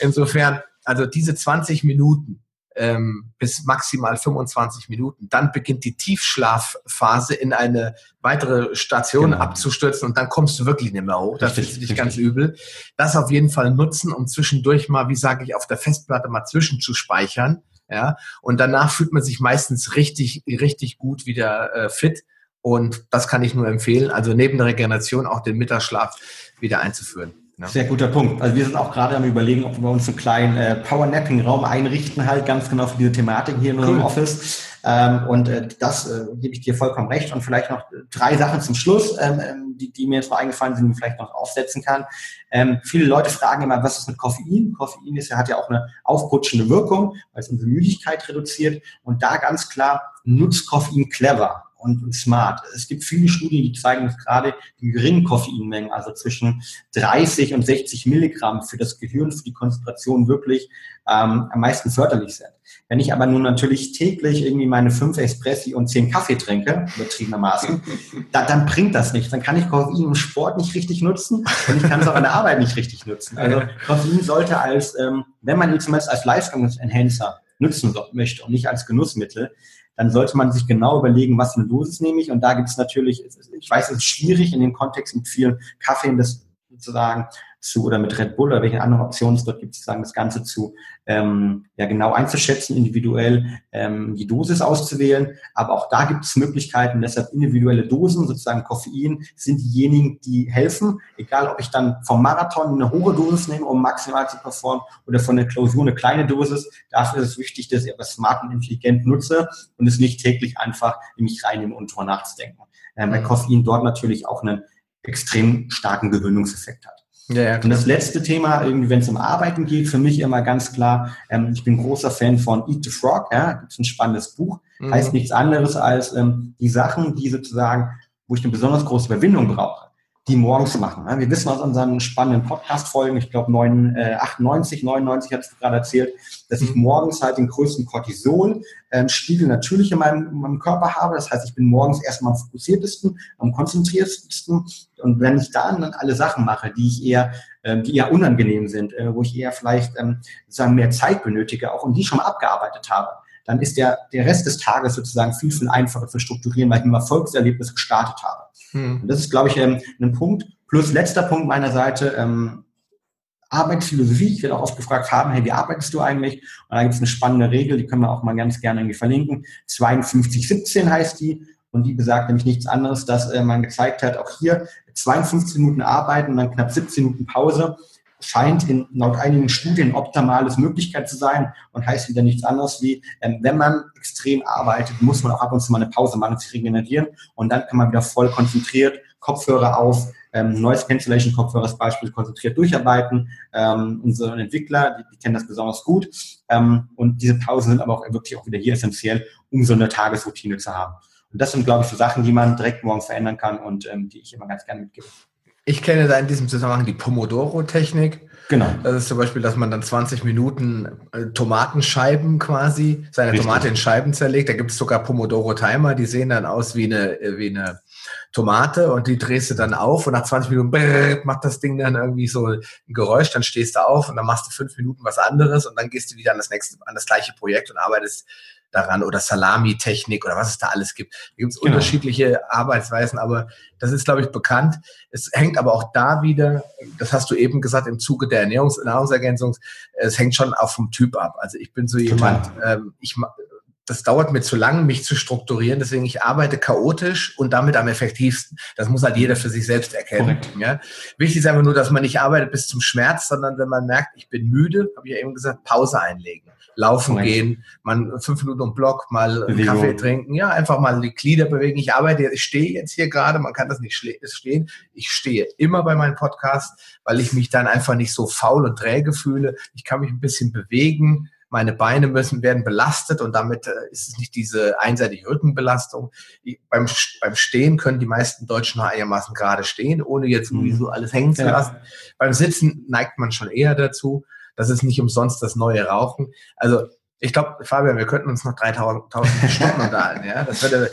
Insofern, also diese 20 Minuten ähm, bis maximal 25 Minuten. Dann beginnt die Tiefschlafphase in eine weitere Station genau. abzustürzen und dann kommst du wirklich nicht mehr hoch. Das ist dich ganz übel. Das auf jeden Fall nutzen, um zwischendurch mal, wie sage ich, auf der Festplatte mal zwischenzuspeichern. Ja, und danach fühlt man sich meistens richtig, richtig gut wieder äh, fit. Und das kann ich nur empfehlen. Also neben der Regeneration auch den Mittagsschlaf wieder einzuführen. Ja. Sehr guter Punkt. Also wir sind auch gerade am überlegen, ob wir uns einen kleinen äh, Power-Napping-Raum einrichten, halt ganz genau für diese Thematik hier in unserem cool. Office. Ähm, und äh, das äh, gebe ich dir vollkommen recht. Und vielleicht noch drei Sachen zum Schluss, ähm, ähm, die, die mir jetzt noch eingefallen sind, die ich vielleicht noch aufsetzen kann. Ähm, viele Leute fragen immer, was ist mit Koffein? Koffein ist ja, hat ja auch eine aufputschende Wirkung, weil es unsere Müdigkeit reduziert. Und da ganz klar, nutzt Koffein clever und, und smart. Es gibt viele Studien, die zeigen, dass gerade die geringen Koffeinmengen, also zwischen 30 und 60 Milligramm für das Gehirn, für die Konzentration wirklich ähm, am meisten förderlich sind. Wenn ich aber nun natürlich täglich irgendwie meine fünf Espressi und zehn Kaffee trinke, übertriebenermaßen, da, dann bringt das nichts. Dann kann ich Koffein im Sport nicht richtig nutzen und ich kann es auch in der Arbeit nicht richtig nutzen. Also Koffein sollte als, ähm, wenn man ihn zumindest als Leistungsenhancer nutzen möchte und nicht als Genussmittel, dann sollte man sich genau überlegen, was für eine Dosis nehme ich. Und da gibt es natürlich, ich weiß, es ist schwierig in dem Kontext mit vielen Kaffeen, das sozusagen zu oder mit Red Bull oder welche anderen Optionen es dort gibt, sozusagen das Ganze zu ähm, ja genau einzuschätzen, individuell ähm, die Dosis auszuwählen. Aber auch da gibt es Möglichkeiten, deshalb individuelle Dosen, sozusagen Koffein, sind diejenigen, die helfen. Egal, ob ich dann vom Marathon eine hohe Dosis nehme, um maximal zu performen, oder von der Klausur eine kleine Dosis. Dafür ist es wichtig, dass ich etwas smart und intelligent nutze und es nicht täglich einfach in mich reinnehme und drüber nachzudenken. Ähm, weil mhm. Koffein dort natürlich auch einen extrem starken Gewöhnungseffekt hat. Ja, ja, und das letzte Thema, irgendwie, wenn es um Arbeiten geht, für mich immer ganz klar, ähm, ich bin großer Fan von Eat the Frog, ja, gibt ein spannendes Buch, mhm. heißt nichts anderes als ähm, die Sachen, die sozusagen, wo ich eine besonders große Überwindung brauche die morgens machen. Wir wissen aus unseren spannenden Podcast-Folgen, ich glaube 98, 99 hast du gerade erzählt, dass ich mhm. morgens halt den größten Cortisol-Spiegel natürlich in meinem, in meinem, Körper habe. Das heißt, ich bin morgens erstmal am fokussiertesten, am konzentriertesten. Und wenn ich dann alle Sachen mache, die ich eher, ähm, die eher unangenehm sind, äh, wo ich eher vielleicht ähm, sozusagen mehr Zeit benötige, auch und die schon mal abgearbeitet habe, dann ist der, der Rest des Tages sozusagen viel, viel einfacher zu strukturieren, weil ich mit einem Erfolgserlebnis gestartet habe. Hm. Das ist, glaube ich, ähm, ein Punkt. Plus letzter Punkt meiner Seite, ähm, Arbeitsphilosophie. Ich werde auch oft gefragt haben, hey, wie arbeitest du eigentlich? Und da gibt es eine spannende Regel, die können wir auch mal ganz gerne irgendwie verlinken. 5217 heißt die. Und die besagt nämlich nichts anderes, dass äh, man gezeigt hat, auch hier 52 Minuten arbeiten und dann knapp 17 Minuten Pause scheint in, laut einigen Studien optimales Möglichkeit zu sein und heißt wieder nichts anderes wie, ähm, wenn man extrem arbeitet, muss man auch ab und zu mal eine Pause machen, sich regenerieren und dann kann man wieder voll konzentriert, Kopfhörer auf, ähm, Noise Cancellation Kopfhörer als Beispiel konzentriert durcharbeiten. Ähm, unsere Entwickler, die, die kennen das besonders gut. Ähm, und diese Pausen sind aber auch wirklich auch wieder hier essentiell, um so eine Tagesroutine zu haben. Und das sind, glaube ich, so Sachen, die man direkt morgen verändern kann und ähm, die ich immer ganz gerne mitgebe. Ich kenne da in diesem Zusammenhang die Pomodoro-Technik. Genau. Das ist zum Beispiel, dass man dann 20 Minuten äh, Tomatenscheiben quasi, seine Richtig. Tomate in Scheiben zerlegt. Da gibt es sogar Pomodoro-Timer, die sehen dann aus wie eine, äh, wie eine Tomate und die drehst du dann auf und nach 20 Minuten brrr, macht das Ding dann irgendwie so ein Geräusch, dann stehst du auf und dann machst du fünf Minuten was anderes und dann gehst du wieder an das nächste, an das gleiche Projekt und arbeitest daran oder Salami-Technik oder was es da alles gibt. Da gibt es genau. unterschiedliche Arbeitsweisen, aber das ist, glaube ich, bekannt. Es hängt aber auch da wieder, das hast du eben gesagt, im Zuge der Ernährungs Nahrungsergänzung, es hängt schon auch vom Typ ab. Also ich bin so jemand, ähm, ich das dauert mir zu lang, mich zu strukturieren. Deswegen ich arbeite chaotisch und damit am effektivsten. Das muss halt jeder für sich selbst erkennen. Ja? Wichtig ist einfach nur, dass man nicht arbeitet bis zum Schmerz, sondern wenn man merkt, ich bin müde, habe ich ja eben gesagt, Pause einlegen. Laufen Correct. gehen, man fünf Minuten um Block, mal einen Kaffee trinken, ja, einfach mal die Glieder bewegen. Ich arbeite, ich stehe jetzt hier gerade, man kann das nicht stehen. Ich stehe immer bei meinem Podcast, weil ich mich dann einfach nicht so faul und träge fühle. Ich kann mich ein bisschen bewegen meine Beine müssen werden belastet und damit äh, ist es nicht diese einseitige Rückenbelastung. Beim, beim Stehen können die meisten Deutschen noch einigermaßen gerade stehen, ohne jetzt irgendwie mhm. so alles hängen zu lassen. Ja. Beim Sitzen neigt man schon eher dazu. Das ist nicht umsonst das neue Rauchen. Also ich glaube, Fabian, wir könnten uns noch 3000 Stunden unterhalten. Ja? Das würde,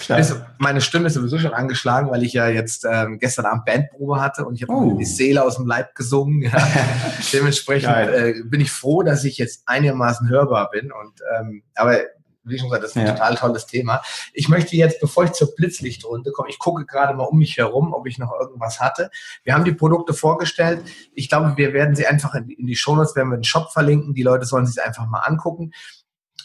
meine Stimme ist sowieso schon angeschlagen, weil ich ja jetzt ähm, gestern Abend Bandprobe hatte und ich habe oh. die Seele aus dem Leib gesungen. Ja? Dementsprechend äh, bin ich froh, dass ich jetzt einigermaßen hörbar bin. Und ähm, aber wie schon gesagt, das ist ein ja. total tolles Thema. Ich möchte jetzt, bevor ich zur Blitzlichtrunde komme, ich gucke gerade mal um mich herum, ob ich noch irgendwas hatte. Wir haben die Produkte vorgestellt. Ich glaube, wir werden sie einfach in, in die Shownotes, werden wir den Shop verlinken. Die Leute sollen sich einfach mal angucken.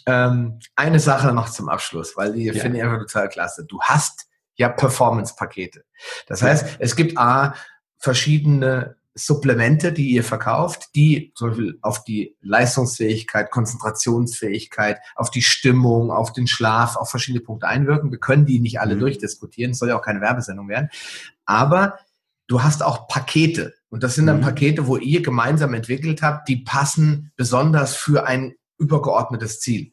Ähm, eine Sache noch zum Abschluss, weil die ja. finde ich einfach total klasse. Du hast ja Performance-Pakete. Das heißt, es gibt A, verschiedene Supplemente, die ihr verkauft, die zum Beispiel auf die Leistungsfähigkeit, Konzentrationsfähigkeit, auf die Stimmung, auf den Schlaf, auf verschiedene Punkte einwirken. Wir können die nicht alle mhm. durchdiskutieren, es soll ja auch keine Werbesendung werden. Aber du hast auch Pakete. Und das sind dann mhm. Pakete, wo ihr gemeinsam entwickelt habt, die passen besonders für ein übergeordnetes Ziel.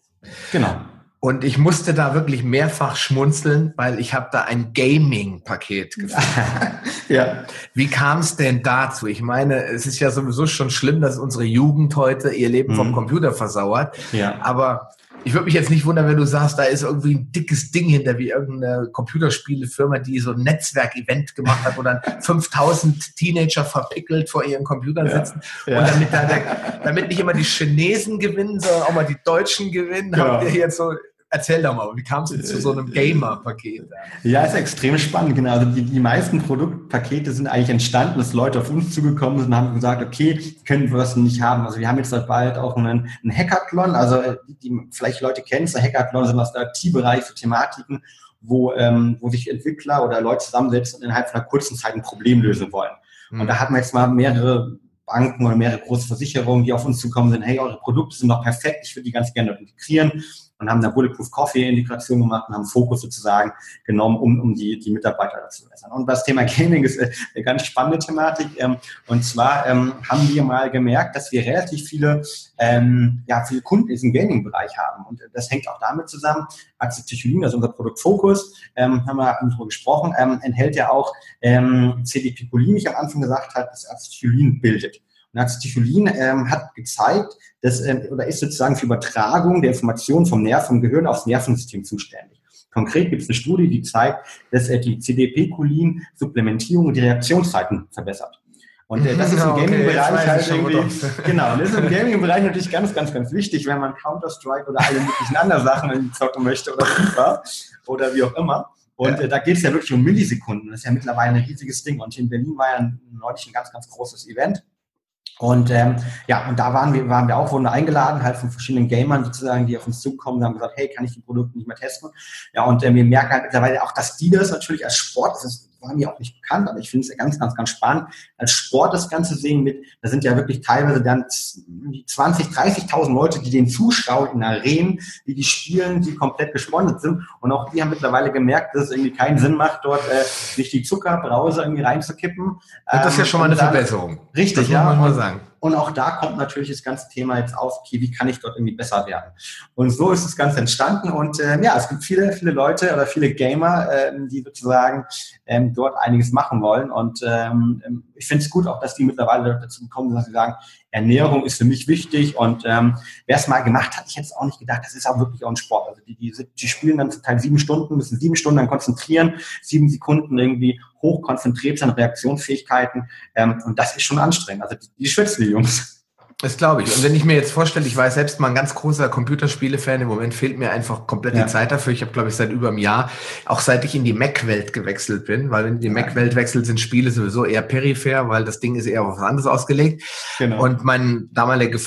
Genau. Und ich musste da wirklich mehrfach schmunzeln, weil ich habe da ein Gaming-Paket gefunden. ja. Wie kam es denn dazu? Ich meine, es ist ja sowieso schon schlimm, dass unsere Jugend heute ihr Leben mhm. vom Computer versauert. Ja. Aber ich würde mich jetzt nicht wundern, wenn du sagst, da ist irgendwie ein dickes Ding hinter, wie irgendeine Computerspielefirma, die so ein Netzwerk-Event gemacht hat, wo dann 5000 Teenager verpickelt vor ihren Computern sitzen. Ja, Und damit, da damit nicht immer die Chinesen gewinnen, sondern auch mal die Deutschen gewinnen, genau. haben wir jetzt so Erzähl doch mal, wie kam es zu so einem Gamer-Paket? Ja, ist extrem spannend, genau. Also die, die meisten Produktpakete sind eigentlich entstanden, dass Leute auf uns zugekommen sind und haben gesagt, okay, können wir das nicht haben. Also wir haben jetzt bald auch einen, einen Hackathon, also äh, die, vielleicht Leute kennen, so Hackathon sind aus der IT-Bereich für Thematiken, wo, ähm, wo sich Entwickler oder Leute zusammensetzen und innerhalb von einer kurzen Zeit ein Problem lösen wollen. Mhm. Und da hatten wir jetzt mal mehrere Banken oder mehrere große Versicherungen, die auf uns zukommen sind, hey, eure Produkte sind doch perfekt, ich würde die ganz gerne integrieren und haben eine Bulletproof Coffee Integration gemacht und haben Fokus sozusagen genommen, um, um die, die Mitarbeiter dazu verbessern. Und das Thema Gaming ist äh, eine ganz spannende Thematik. Ähm, und zwar ähm, haben wir mal gemerkt, dass wir relativ viele, ähm, ja, viele Kunden in diesem Gaming-Bereich haben. Und das hängt auch damit zusammen, Acetylcholin, also unser Produkt Fokus, ähm, haben wir darüber gesprochen, ähm, enthält ja auch ähm, CDP-Cholin, wie ich am Anfang gesagt habe, das Acetylcholin bildet. Und Acetylcholin ähm, hat gezeigt, dass, ähm, oder ist sozusagen für Übertragung der Informationen vom Nerv, vom Gehirn aufs Nervensystem zuständig. Konkret gibt es eine Studie, die zeigt, dass äh, die CDP-Cholin-Supplementierung die Reaktionszeiten verbessert. Und äh, das ist im Gaming-Bereich okay, halt irgendwie, genau, das ist im Gaming-Bereich natürlich ganz, ganz, ganz wichtig, wenn man Counter-Strike oder alle möglichen anderen Sachen zocken möchte oder FIFA oder wie auch immer. Und äh, da geht es ja wirklich um Millisekunden. Das ist ja mittlerweile ein riesiges Ding. Und in Berlin war ja neulich ein ganz, ganz großes Event. Und ähm, ja, und da waren wir, waren wir auch, wurden eingeladen, halt von verschiedenen Gamern sozusagen, die auf uns zukommen und haben gesagt, hey, kann ich die Produkte nicht mehr testen? Ja, und äh, wir merken halt mittlerweile auch, dass die das natürlich als Sport, das ist war mir auch nicht bekannt, aber ich finde es ganz, ganz, ganz spannend, als Sport das Ganze sehen mit, da sind ja wirklich teilweise dann 20, 30.000 Leute, die den zuschauen in Arenen, die die spielen, die komplett gesponsert sind und auch die haben mittlerweile gemerkt, dass es irgendwie keinen Sinn macht, dort äh, sich die Zuckerbrause irgendwie reinzukippen. Und das ist ja schon mal eine dann, Verbesserung. Richtig, das ja. Muss man mal sagen. Und auch da kommt natürlich das ganze Thema jetzt auf, okay, wie kann ich dort irgendwie besser werden? Und so ist das Ganze entstanden. Und ähm, ja, es gibt viele, viele Leute oder viele Gamer, ähm, die sozusagen ähm, dort einiges machen wollen. Und ähm, ich finde es gut auch, dass die mittlerweile dazu gekommen sind, dass sie sagen, Ernährung ist für mich wichtig. Und ähm, wer es mal gemacht hat, ich hätte es auch nicht gedacht, das ist auch wirklich auch ein Sport. Also die, die, die spielen dann zum Teil sieben Stunden, müssen sieben Stunden dann konzentrieren, sieben Sekunden irgendwie hochkonzentriert sind, Reaktionsfähigkeiten. Ähm, und das ist schon anstrengend. Also die, die schwitzen, die Jungs. Das glaube ich. Und wenn ich mir jetzt vorstelle, ich war selbst mal ein ganz großer Computerspiele-Fan, im Moment fehlt mir einfach komplett ja. die Zeit dafür. Ich habe, glaube ich, seit über einem Jahr, auch seit ich in die Mac-Welt gewechselt bin, weil wenn die ja. Mac-Welt wechselt, sind Spiele sowieso eher peripher, weil das Ding ist eher auf was anderes ausgelegt. Genau. Und mein damaliger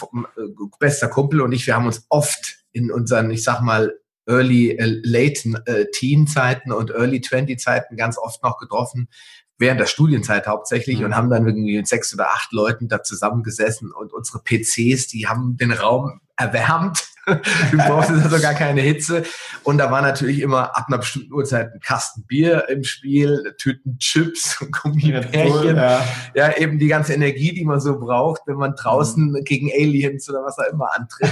bester Kumpel und ich, wir haben uns oft in unseren, ich sag mal, Early, äh, Late äh, Teen Zeiten und Early 20 Zeiten ganz oft noch getroffen, während der Studienzeit hauptsächlich mhm. und haben dann irgendwie mit sechs oder acht Leuten da zusammengesessen und unsere PCs, die haben den Raum erwärmt du brauchst also gar keine Hitze. Und da war natürlich immer ab einer bestimmten Uhrzeit ein Kasten Bier im Spiel, Tüten Chips, Gummibärchen. Ja. ja, eben die ganze Energie, die man so braucht, wenn man draußen mhm. gegen Aliens oder was auch immer antritt.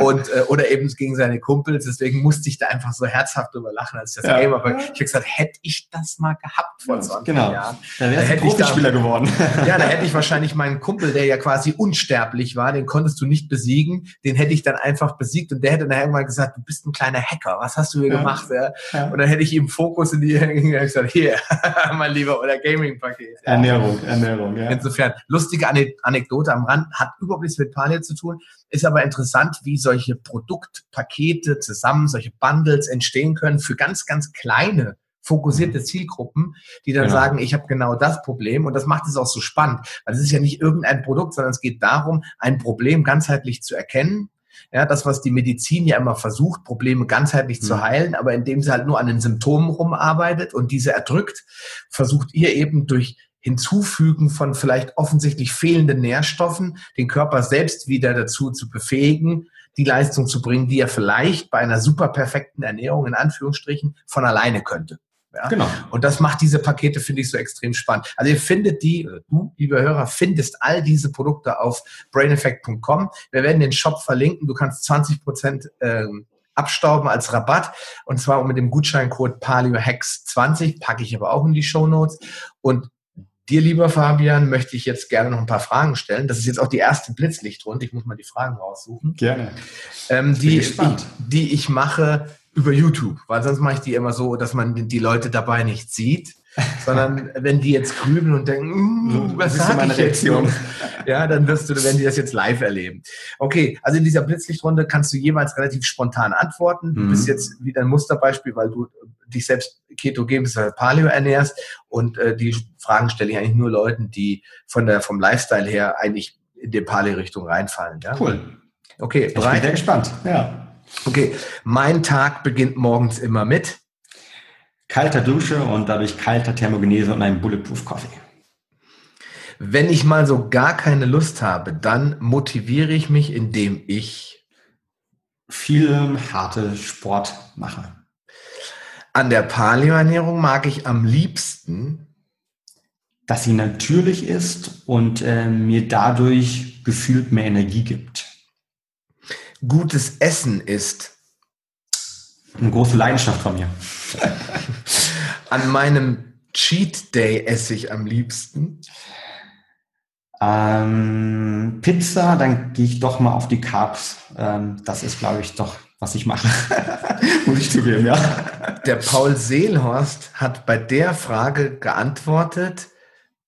und, äh, oder eben gegen seine Kumpels. Deswegen musste ich da einfach so herzhaft drüber lachen, als ich das ja. Game habe. Ich habe gesagt, hätte ich das mal gehabt vor 20 genau. Jahren. Da wäre ich Profispieler geworden. ja, da hätte ich wahrscheinlich meinen Kumpel, der ja quasi unsterblich war, den konntest du nicht besiegen, den hätte ich dann einfach besiegt besiegt und der hätte dann irgendwann gesagt, du bist ein kleiner Hacker, was hast du hier ja. gemacht? Ja? ja? Und dann hätte ich ihm Fokus in die gesagt, hier, mein Lieber, oder Gaming-Paket. Ernährung, Ernährung, ja. Insofern, lustige Anekdote am Rand, hat überhaupt nichts mit Paleo zu tun, ist aber interessant, wie solche Produktpakete zusammen, solche Bundles entstehen können für ganz, ganz kleine fokussierte Zielgruppen, die dann genau. sagen, ich habe genau das Problem und das macht es auch so spannend, weil es ist ja nicht irgendein Produkt, sondern es geht darum, ein Problem ganzheitlich zu erkennen, ja, das, was die Medizin ja immer versucht, Probleme ganzheitlich mhm. zu heilen, aber indem sie halt nur an den Symptomen rumarbeitet und diese erdrückt, versucht ihr eben durch Hinzufügen von vielleicht offensichtlich fehlenden Nährstoffen den Körper selbst wieder dazu zu befähigen, die Leistung zu bringen, die er vielleicht bei einer super perfekten Ernährung in Anführungsstrichen von alleine könnte. Ja? Genau. Und das macht diese Pakete, finde ich, so extrem spannend. Also ihr findet die, du, liebe Hörer, findest all diese Produkte auf braineffect.com. Wir werden den Shop verlinken. Du kannst 20 Prozent ähm, abstauben als Rabatt. Und zwar mit dem Gutscheincode PalioHex20, packe ich aber auch in die Show Notes. Und dir, lieber Fabian, möchte ich jetzt gerne noch ein paar Fragen stellen. Das ist jetzt auch die erste Blitzlichtrunde. Ich muss mal die Fragen raussuchen. Gerne. Ähm, die, ich, die ich mache über YouTube, weil sonst mache ich die immer so, dass man die Leute dabei nicht sieht, sondern wenn die jetzt grübeln und denken, mm, was sag ich Reaktion? jetzt Ja, dann wirst du, wenn die das jetzt live erleben. Okay, also in dieser Blitzlichtrunde kannst du jeweils relativ spontan antworten. Du mhm. bist jetzt wieder ein Musterbeispiel, weil du dich selbst ketogen bzw. Paleo ernährst und äh, die Fragen stelle ich eigentlich nur Leuten, die von der vom Lifestyle her eigentlich in die Paleo-Richtung reinfallen. Ja? Cool. Okay, bereit? Ich bin sehr gespannt. Ja. Okay, mein Tag beginnt morgens immer mit kalter Dusche und dadurch kalter Thermogenese und einem Bulletproof Coffee. Wenn ich mal so gar keine Lust habe, dann motiviere ich mich, indem ich viel harte Sport mache. An der Paleoernährung mag ich am liebsten, dass sie natürlich ist und äh, mir dadurch gefühlt mehr Energie gibt gutes Essen ist? Eine große Leidenschaft von mir. An meinem Cheat Day esse ich am liebsten. Ähm, Pizza, dann gehe ich doch mal auf die Carbs. Ähm, das ist, glaube ich, doch, was ich mache. Muss ich zugeben, ja. Der Paul Seelhorst hat bei der Frage geantwortet,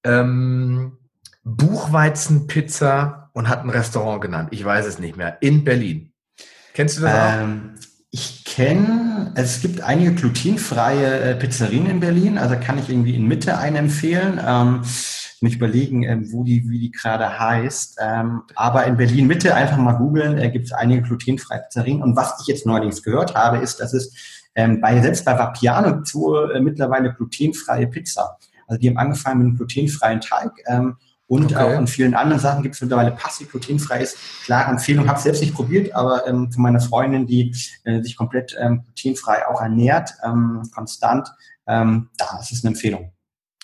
ähm, Buchweizenpizza und hat ein Restaurant genannt. Ich weiß es nicht mehr. In Berlin. Kennst du das ähm, auch? Ich kenne, es gibt einige glutenfreie äh, Pizzerien in Berlin, also kann ich irgendwie in Mitte eine empfehlen. Ähm, mich überlegen, ähm, wo die, wie die gerade heißt. Ähm, aber in Berlin Mitte einfach mal googeln, äh, gibt es einige glutenfreie Pizzerien. Und was ich jetzt neuerdings gehört habe, ist, dass es ähm, bei, selbst bei Vapiano zu, äh, mittlerweile glutenfreie Pizza. Also die haben angefangen mit einem glutenfreien Teig. Und okay. auch in vielen anderen Sachen gibt es mittlerweile passiv glutenfreies. Klare Empfehlung, habe selbst nicht probiert, aber ähm, von meiner Freundin, die äh, sich komplett ähm, glutenfrei auch ernährt, ähm, konstant, ähm, da ist es eine Empfehlung.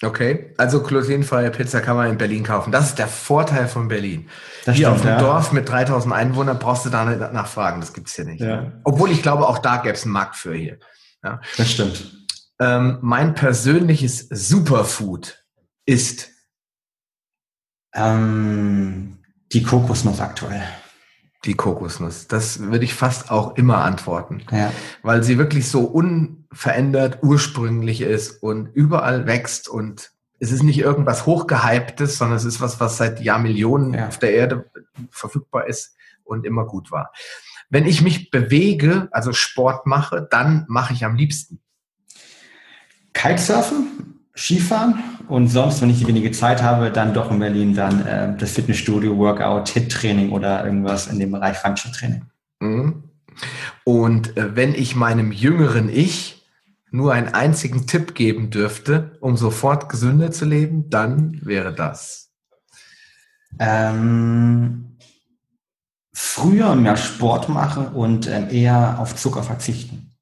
Okay, also glutenfreie Pizza kann man in Berlin kaufen. Das ist der Vorteil von Berlin. Das hier stimmt, auf dem ja. Dorf mit 3000 Einwohnern brauchst du da nicht nachfragen, das gibt's hier nicht. Ja. Obwohl ich glaube, auch da gäbe es einen Markt für hier. Ja. Das stimmt. Ähm, mein persönliches Superfood ist ähm, die Kokosnuss aktuell. Die Kokosnuss. Das würde ich fast auch immer antworten. Ja. Weil sie wirklich so unverändert ursprünglich ist und überall wächst und es ist nicht irgendwas hochgehyptes, sondern es ist was, was seit Jahrmillionen ja. auf der Erde verfügbar ist und immer gut war. Wenn ich mich bewege, also Sport mache, dann mache ich am liebsten. Kitesurfen? Skifahren und sonst, wenn ich wenige Zeit habe, dann doch in Berlin dann äh, das Fitnessstudio, Workout, Hit-Training oder irgendwas in dem Bereich Functional-Training. Mhm. Und äh, wenn ich meinem jüngeren Ich nur einen einzigen Tipp geben dürfte, um sofort gesünder zu leben, dann wäre das. Ähm, früher mehr Sport machen und ähm, eher auf Zucker verzichten.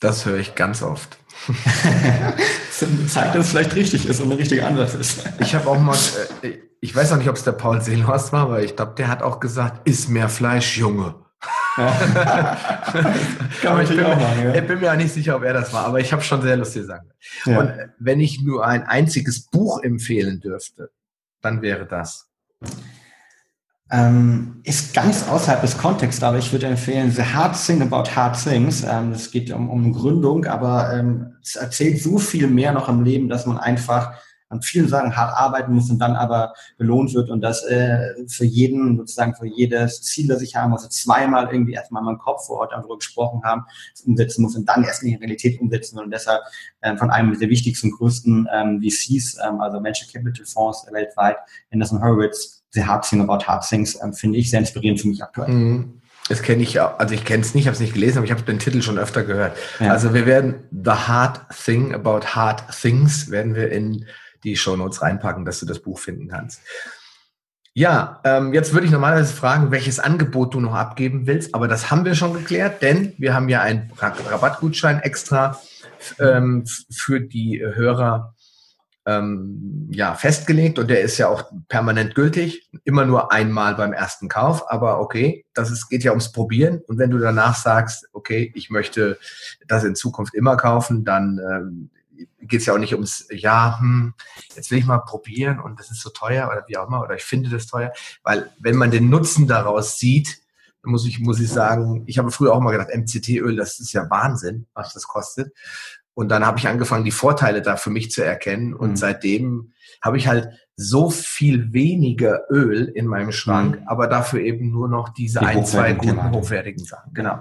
Das höre ich ganz oft. Zeigt, dass es vielleicht richtig ist und ein richtiger Ansatz ist. Ich habe auch mal, äh, ich weiß auch nicht, ob es der Paul Seelhorst war, aber ich glaube, der hat auch gesagt, iss mehr Fleisch, Junge. Kann man ich bin, auch machen, ja. ich bin mir auch nicht sicher, ob er das war, aber ich habe schon sehr lustige Sachen. Ja. Und wenn ich nur ein einziges Buch empfehlen dürfte, dann wäre das. Ähm, ist ganz außerhalb des Kontexts, aber ich würde empfehlen The Hard Thing About Hard Things. Ähm, es geht um, um Gründung, aber ähm, es erzählt so viel mehr noch im Leben, dass man einfach an vielen Sachen hart arbeiten muss und dann aber belohnt wird und das äh, für jeden, sozusagen für jedes Ziel, das ich haben, also zweimal irgendwie erstmal in meinem Kopf vor Ort darüber gesprochen haben, umsetzen muss und dann erst in die Realität umsetzen und deshalb äh, von einem der wichtigsten, größten ähm, VCs, ähm, also Venture Capital Fonds weltweit, Anderson Horowitz, The Hard Thing About Hard Things, ähm, finde ich sehr inspirierend für mich aktuell. Mhm. Das kenne ich ja, also ich kenne es nicht, habe es nicht gelesen, aber ich habe den Titel schon öfter gehört. Ja. Also wir werden The Hard Thing About Hard Things werden wir in die Shownotes reinpacken, dass du das Buch finden kannst. Ja, ähm, jetzt würde ich normalerweise fragen, welches Angebot du noch abgeben willst, aber das haben wir schon geklärt, denn wir haben ja einen Rabattgutschein extra ähm, für die Hörer ähm, ja, festgelegt und der ist ja auch permanent gültig, immer nur einmal beim ersten Kauf, aber okay, das ist, geht ja ums Probieren. Und wenn du danach sagst, okay, ich möchte das in Zukunft immer kaufen, dann ähm, geht es ja auch nicht ums, ja, hm, jetzt will ich mal probieren und das ist so teuer oder wie auch immer, oder ich finde das teuer, weil wenn man den Nutzen daraus sieht, muss ich, muss ich sagen, ich habe früher auch mal gedacht, MCT-Öl, das ist ja Wahnsinn, was das kostet. Und dann habe ich angefangen, die Vorteile da für mich zu erkennen. Und mhm. seitdem habe ich halt so viel weniger Öl in meinem Schrank, mhm. aber dafür eben nur noch diese die ein, zwei guten, hochwertigen Sachen. Genau.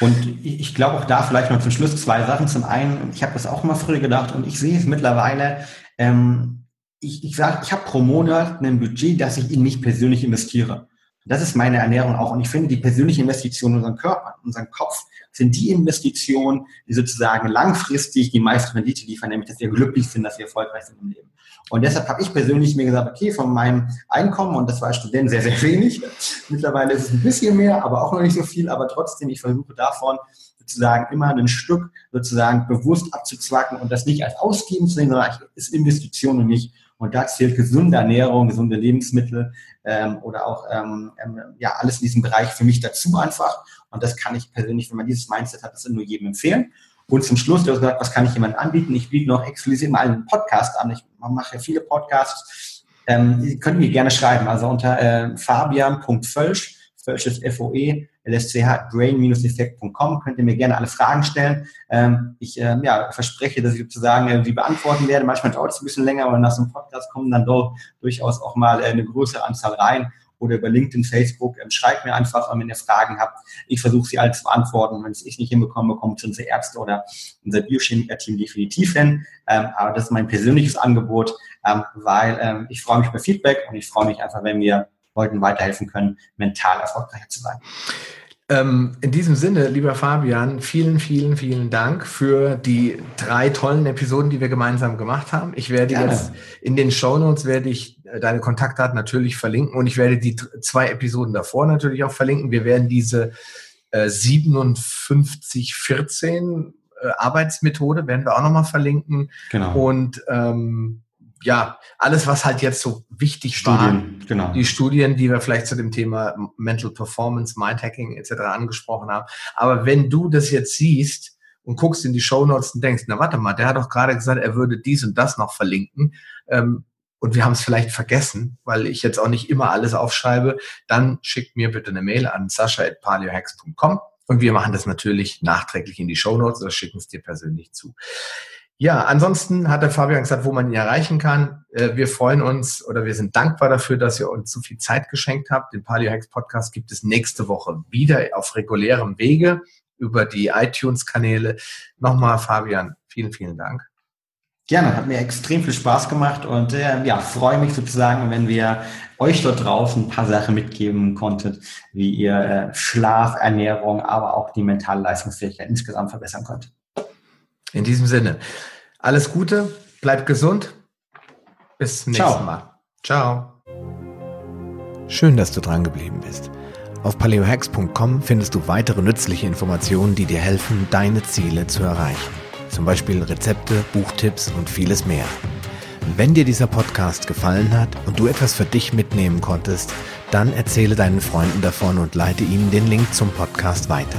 Und ich glaube auch da vielleicht noch zum Schluss zwei Sachen. Zum einen, ich habe das auch immer früher gedacht und ich sehe es mittlerweile, ähm, ich, ich sage, ich habe pro Monat ein Budget, das ich in mich persönlich investiere. Das ist meine Ernährung auch. Und ich finde, die persönliche Investition in unseren Körper, in unseren Kopf, sind die Investitionen, die sozusagen langfristig die meiste Rendite liefern, nämlich dass wir glücklich sind, dass wir erfolgreich sind im Leben. Und deshalb habe ich persönlich mir gesagt, okay, von meinem Einkommen, und das war als Student sehr, sehr wenig, mittlerweile ist es ein bisschen mehr, aber auch noch nicht so viel, aber trotzdem, ich versuche davon sozusagen immer ein Stück sozusagen bewusst abzuzwacken und das nicht als Ausgeben zu sehen, sondern als Investition und nicht. Und da zählt gesunde Ernährung, gesunde Lebensmittel ähm, oder auch ähm, ähm, ja alles in diesem Bereich für mich dazu einfach. Und das kann ich persönlich, wenn man dieses Mindset hat, das nur jedem empfehlen. Und zum Schluss, du hast gesagt, was kann ich jemandem anbieten? Ich biete noch exklusiv mal einen Podcast an. Ich mache ja viele Podcasts. Ähm, die können mir gerne schreiben. Also unter äh, fabian.völsch, Völsch ist F-O-E, LSCH, brain-effekt.com, könnt ihr mir gerne alle Fragen stellen. Ähm, ich äh, ja, verspreche, dass ich sozusagen äh, die beantworten werde. Manchmal dauert es ein bisschen länger, aber nach so einem Podcast kommen dann doch durchaus auch mal äh, eine größere Anzahl rein oder über LinkedIn, Facebook. Ähm, schreibt mir einfach, wenn ihr Fragen habt. Ich versuche sie alle zu beantworten. Wenn es ich nicht hinbekomme, kommt unsere Ärzte oder unser Biochemiker-Team definitiv hin. Ähm, aber das ist mein persönliches Angebot, ähm, weil ähm, ich freue mich über Feedback und ich freue mich einfach, wenn wir Leuten weiterhelfen können, mental erfolgreicher zu sein. Ähm, in diesem Sinne, lieber Fabian, vielen, vielen, vielen Dank für die drei tollen Episoden, die wir gemeinsam gemacht haben. Ich werde Gerne. jetzt in den Show Notes werde ich äh, deine Kontaktdaten natürlich verlinken und ich werde die zwei Episoden davor natürlich auch verlinken. Wir werden diese äh, 5714 äh, Arbeitsmethode werden wir auch nochmal verlinken. Genau. Und ähm, ja, alles, was halt jetzt so wichtig Studien, war, genau. die Studien, die wir vielleicht zu dem Thema Mental Performance, Mindhacking etc. angesprochen haben. Aber wenn du das jetzt siehst und guckst in die Show Notes und denkst, na warte mal, der hat doch gerade gesagt, er würde dies und das noch verlinken, ähm, und wir haben es vielleicht vergessen, weil ich jetzt auch nicht immer alles aufschreibe, dann schickt mir bitte eine Mail an sascha.paliohacks.com und wir machen das natürlich nachträglich in die Show Notes oder schicken es dir persönlich zu. Ja, ansonsten hat der Fabian gesagt, wo man ihn erreichen kann. Äh, wir freuen uns oder wir sind dankbar dafür, dass ihr uns so viel Zeit geschenkt habt. Den Paleo Hacks Podcast gibt es nächste Woche wieder auf regulärem Wege über die iTunes-Kanäle. Nochmal, Fabian, vielen, vielen Dank. Gerne, hat mir extrem viel Spaß gemacht und äh, ja, freue mich sozusagen, wenn wir euch dort draußen ein paar Sachen mitgeben konntet, wie ihr äh, Schlaf, Ernährung, aber auch die mentale Leistungsfähigkeit insgesamt verbessern könnt. In diesem Sinne, alles Gute, bleibt gesund. Bis zum nächsten Mal. Ciao. Schön, dass du dran geblieben bist. Auf paleohacks.com findest du weitere nützliche Informationen, die dir helfen, deine Ziele zu erreichen zum Beispiel Rezepte, Buchtipps und vieles mehr. Wenn dir dieser Podcast gefallen hat und du etwas für dich mitnehmen konntest, dann erzähle deinen Freunden davon und leite ihnen den Link zum Podcast weiter.